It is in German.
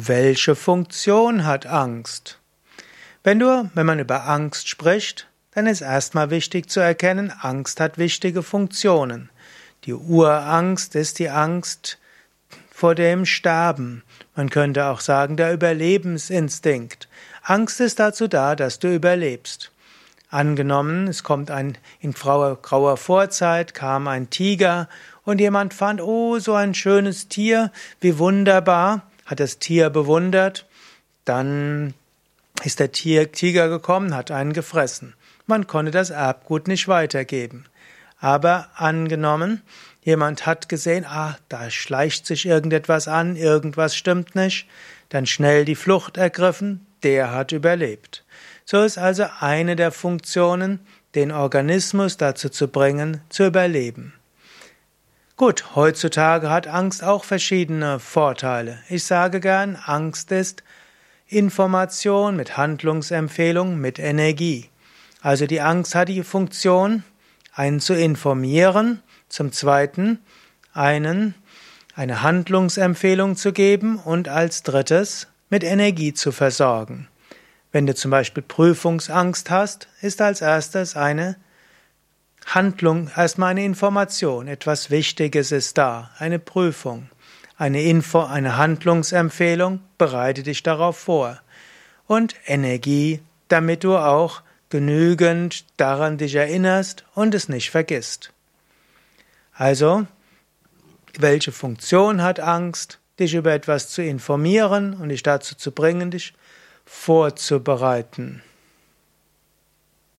Welche Funktion hat Angst? Wenn du, wenn man über Angst spricht, dann ist erstmal wichtig zu erkennen, Angst hat wichtige Funktionen. Die Urangst ist die Angst vor dem Sterben. Man könnte auch sagen, der Überlebensinstinkt. Angst ist dazu da, dass du überlebst. Angenommen, es kommt ein, in grauer, Vorzeit kam ein Tiger und jemand fand, oh, so ein schönes Tier, wie wunderbar, hat das Tier bewundert, dann ist der Tiger gekommen, hat einen gefressen. Man konnte das Erbgut nicht weitergeben. Aber angenommen, jemand hat gesehen, ah, da schleicht sich irgendetwas an, irgendwas stimmt nicht, dann schnell die Flucht ergriffen, der hat überlebt. So ist also eine der Funktionen, den Organismus dazu zu bringen, zu überleben. Gut, heutzutage hat Angst auch verschiedene Vorteile. Ich sage gern, Angst ist Information mit Handlungsempfehlung, mit Energie. Also die Angst hat die Funktion, einen zu informieren, zum Zweiten einen eine Handlungsempfehlung zu geben und als drittes mit Energie zu versorgen. Wenn du zum Beispiel Prüfungsangst hast, ist als erstes eine Handlung, erstmal eine Information, etwas Wichtiges ist da, eine Prüfung. Eine Info, eine Handlungsempfehlung, bereite dich darauf vor. Und Energie, damit du auch genügend daran dich erinnerst und es nicht vergisst. Also, welche Funktion hat Angst? Dich über etwas zu informieren und dich dazu zu bringen, dich vorzubereiten.